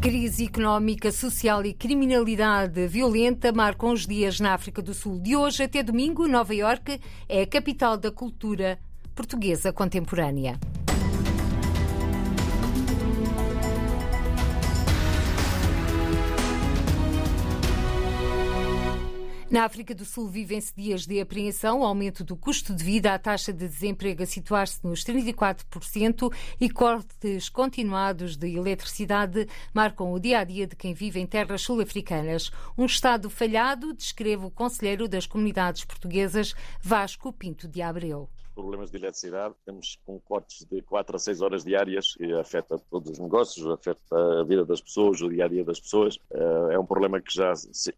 Crise económica, social e criminalidade violenta marcam os dias na África do Sul. De hoje até domingo, Nova Iorque é a capital da cultura portuguesa contemporânea. Na África do Sul vivem-se dias de apreensão, aumento do custo de vida, a taxa de desemprego a situar-se nos 34% e cortes continuados de eletricidade marcam o dia a dia de quem vive em terras sul-africanas. Um Estado falhado, descreve o conselheiro das comunidades portuguesas, Vasco Pinto de Abreu problemas de eletricidade, temos com cortes de 4 a 6 horas diárias que afeta todos os negócios, afeta a vida das pessoas, o dia a dia das pessoas. Eh, é um problema que já,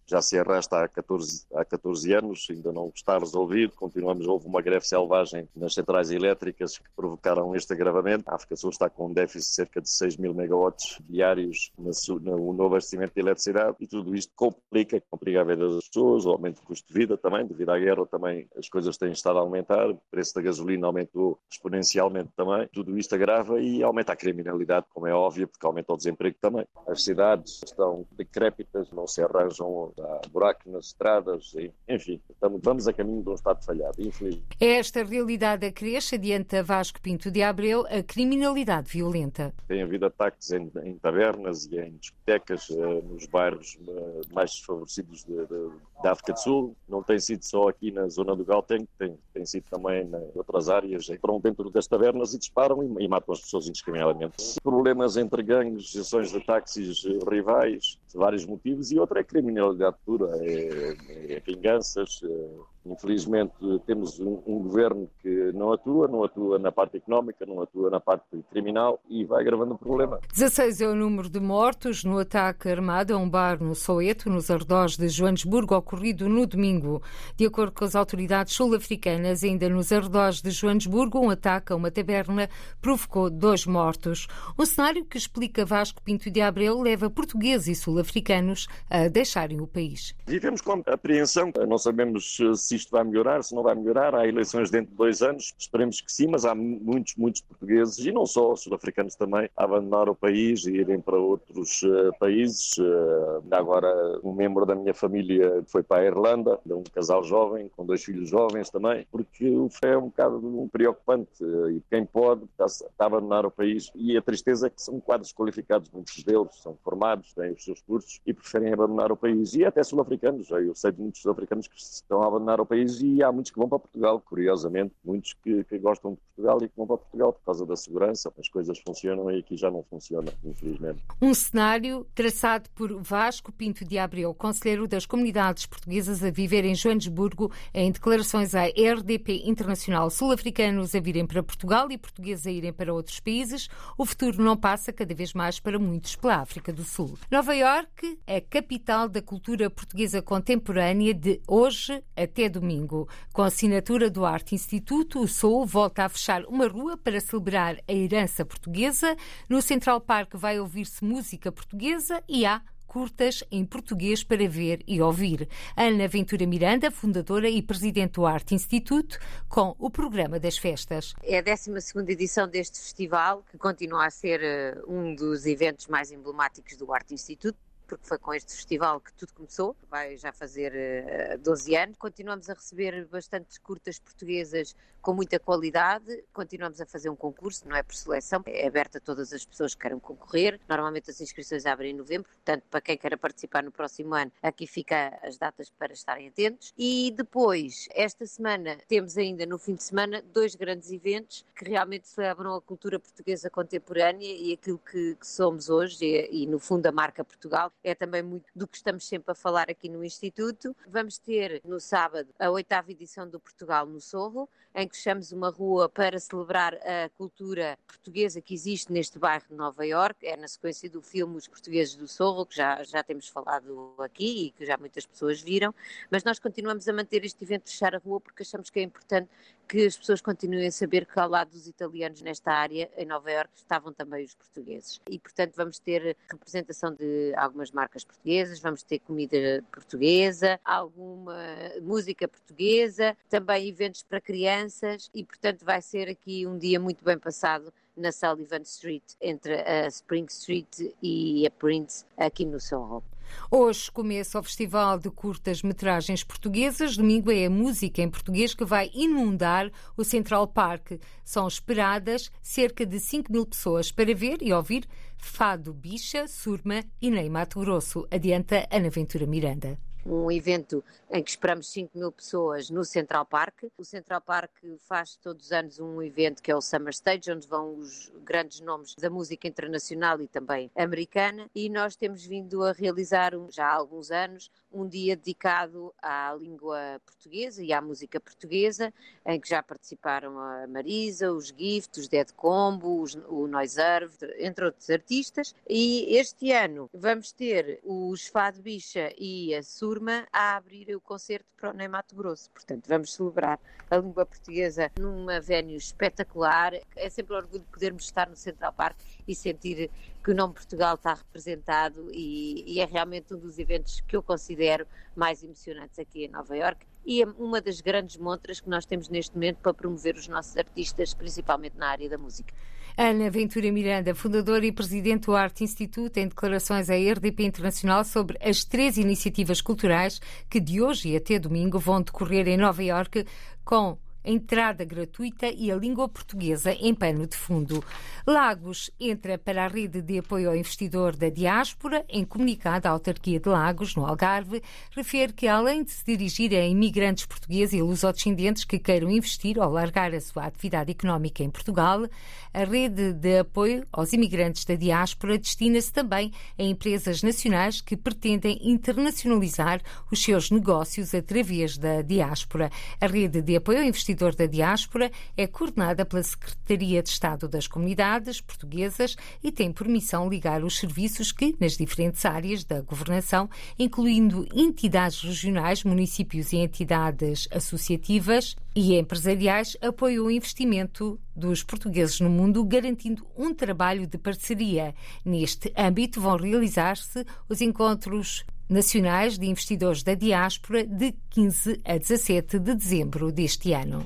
já se arrasta há 14, há 14 anos, ainda não está resolvido. Continuamos, houve uma greve selvagem nas centrais elétricas que provocaram este agravamento. A África Sul está com um déficit de cerca de 6 mil megawatts diários no, no abastecimento de eletricidade e tudo isto complica, complica a vida das pessoas, o aumento do custo de vida também, devido à guerra também as coisas têm estado a aumentar, o preço da gasolina aumentou exponencialmente também. Tudo isto agrava e aumenta a criminalidade, como é óbvio, porque aumenta o desemprego também. As cidades estão decrépitas, não se arranjam, há buracos nas estradas, enfim, estamos, vamos a caminho de um Estado falhado, infelizmente. É esta realidade a cresce, adianta Vasco Pinto de Abreu, a criminalidade violenta. Tem havido ataques em, em tabernas e em discotecas uh, nos bairros uh, mais desfavorecidos de, de, da África do Sul. Não tem sido só aqui na zona do Gauteng, tem, tem sido também na, outras áreas, entram dentro das tabernas e disparam e, e matam as pessoas indiscriminadamente. Problemas entre gangues, gestões de táxis rivais, vários motivos, e outra é criminalidade pura, é, é vinganças, é, Infelizmente, temos um, um, governo que não atua, não atua na parte económica, não atua na parte criminal e vai agravando o problema. 16 é o número de mortos no ataque armado a um bar no Soeto, nos arredores de Joanesburgo, ocorrido no domingo. De acordo com as autoridades sul-africanas, ainda nos arredores de Joanesburgo, um ataque a uma taberna provocou dois mortos. Um cenário que explica Vasco Pinto de Abreu leva portugueses e sul-africanos a deixarem o país. Vivemos com apreensão, não sabemos se se isto vai melhorar, se não vai melhorar. Há eleições dentro de dois anos, esperemos que sim, mas há muitos, muitos portugueses, e não só, sul-africanos também, a abandonar o país e irem para outros uh, países. Uh, agora, um membro da minha família foi para a Irlanda, um casal jovem, com dois filhos jovens também, porque o é um bocado preocupante uh, e quem pode está, está, a abandonar o país. E a tristeza é que são quadros qualificados, muitos deles são formados, têm os seus cursos e preferem abandonar o país. E até sul-africanos, eu sei de muitos sul-africanos que estão a abandonar o país e há muitos que vão para Portugal, curiosamente, muitos que, que, gostam de Portugal e que vão para Portugal por causa da segurança. As coisas funcionam e aqui já não funciona, infelizmente. Um cenário traçado por Vasco Pinto de Abreu, conselheiro das comunidades portuguesas a viver em Joanesburgo, em declarações à RDP Internacional, sul-africanos a virem para Portugal e portugueses a irem para outros países. O futuro não passa cada vez mais para muitos pela África do Sul. Nova Iorque é capital da cultura portuguesa contemporânea de hoje até domingo. Com a assinatura do Arte Instituto, o Sou volta a fechar uma rua para celebrar a herança portuguesa. No Central Park vai ouvir-se música portuguesa e há curtas em português para ver e ouvir. Ana Ventura Miranda, fundadora e presidente do Arte Instituto, com o programa das festas. É a 12 edição deste festival, que continua a ser eh, um dos eventos mais emblemáticos do Arte Instituto porque foi com este festival que tudo começou, vai já fazer uh, eh, 12 anos. Continuamos a receber bastantes curtas portuguesas com muita qualidade, continuamos a fazer um concurso, não é por seleção, é aberto a todas as pessoas que queiram concorrer. Normalmente as inscrições abrem em novembro, portanto, para quem queira participar no próximo ano, aqui fica as datas para estarem atentos. E depois, esta semana, temos ainda no fim de semana dois grandes eventos que realmente celebram a cultura portuguesa contemporânea e aquilo que, que somos hoje, e, e no fundo a marca Portugal, é também muito do que estamos sempre a falar aqui no Instituto. Vamos ter no sábado a oitava edição do Portugal no Sorro, em que fechamos uma rua para celebrar a cultura portuguesa que existe neste bairro de Nova York. É na sequência do filme Os Portugueses do Sorro, que já, já temos falado aqui e que já muitas pessoas viram. Mas nós continuamos a manter este evento de fechar a rua porque achamos que é importante que as pessoas continuem a saber que ao lado dos italianos nesta área, em Nova Iorque, estavam também os portugueses. E, portanto, vamos ter representação de algumas marcas portuguesas, vamos ter comida portuguesa, alguma música portuguesa, também eventos para crianças e, portanto, vai ser aqui um dia muito bem passado na Sullivan Street, entre a Spring Street e a Prince, aqui no Soho. Hoje começa o Festival de Curtas Metragens Portuguesas. Domingo é a música em português que vai inundar o Central Park. São esperadas cerca de 5 mil pessoas para ver e ouvir Fado Bicha, Surma e Ney Mato Grosso. Adianta Ana Ventura Miranda um evento em que esperamos 5 mil pessoas no Central Park. O Central Park faz todos os anos um evento que é o Summer Stage, onde vão os grandes nomes da música internacional e também americana, e nós temos vindo a realizar já há alguns anos um dia dedicado à língua portuguesa e à música portuguesa, em que já participaram a Marisa, os Gift, os Dead Combo, os, o Noiserve, entre outros artistas. E este ano vamos ter os Fado Bicha e a Surma a abrir o concerto para o Neymato Grosso. Portanto, vamos celebrar a língua portuguesa numa venue espetacular. É sempre um orgulho podermos estar no Central Park e sentir que o nome Portugal está representado e, e, é realmente um dos eventos que eu considero mais emocionantes aqui em Nova York e é uma das grandes montras que nós temos neste momento para promover os nossos artistas, principalmente na área da música. Ana Ventura Miranda, fundadora e presidente do Arte Instituto, em declarações à RDP Internacional sobre as três iniciativas culturais que de hoje até domingo vão decorrer em Nova Iorque com entrada gratuita e a língua portuguesa em pano de fundo. Lagos entra para a rede de apoio ao investidor da diáspora. Em comunicado, a autarquia de Lagos, no Algarve, refere que, além de se dirigir a imigrantes portugueses e lusodescendentes que queiram investir ou largar a sua atividade económica em Portugal, a rede de apoio aos imigrantes da diáspora destina-se também a empresas nacionais que pretendem internacionalizar os seus negócios através da diáspora. A rede de apoio ao investidor investidor da diáspora, é coordenada pela Secretaria de Estado das Comunidades Portuguesas e tem por missão ligar os serviços que, nas diferentes áreas da governação, incluindo entidades regionais, municípios e entidades associativas e empresariais, apoiam o investimento dos portugueses no mundo, garantindo um trabalho de parceria. Neste âmbito, vão realizar-se os encontros nacionais de investidores da diáspora de 15 a 17 de dezembro deste ano.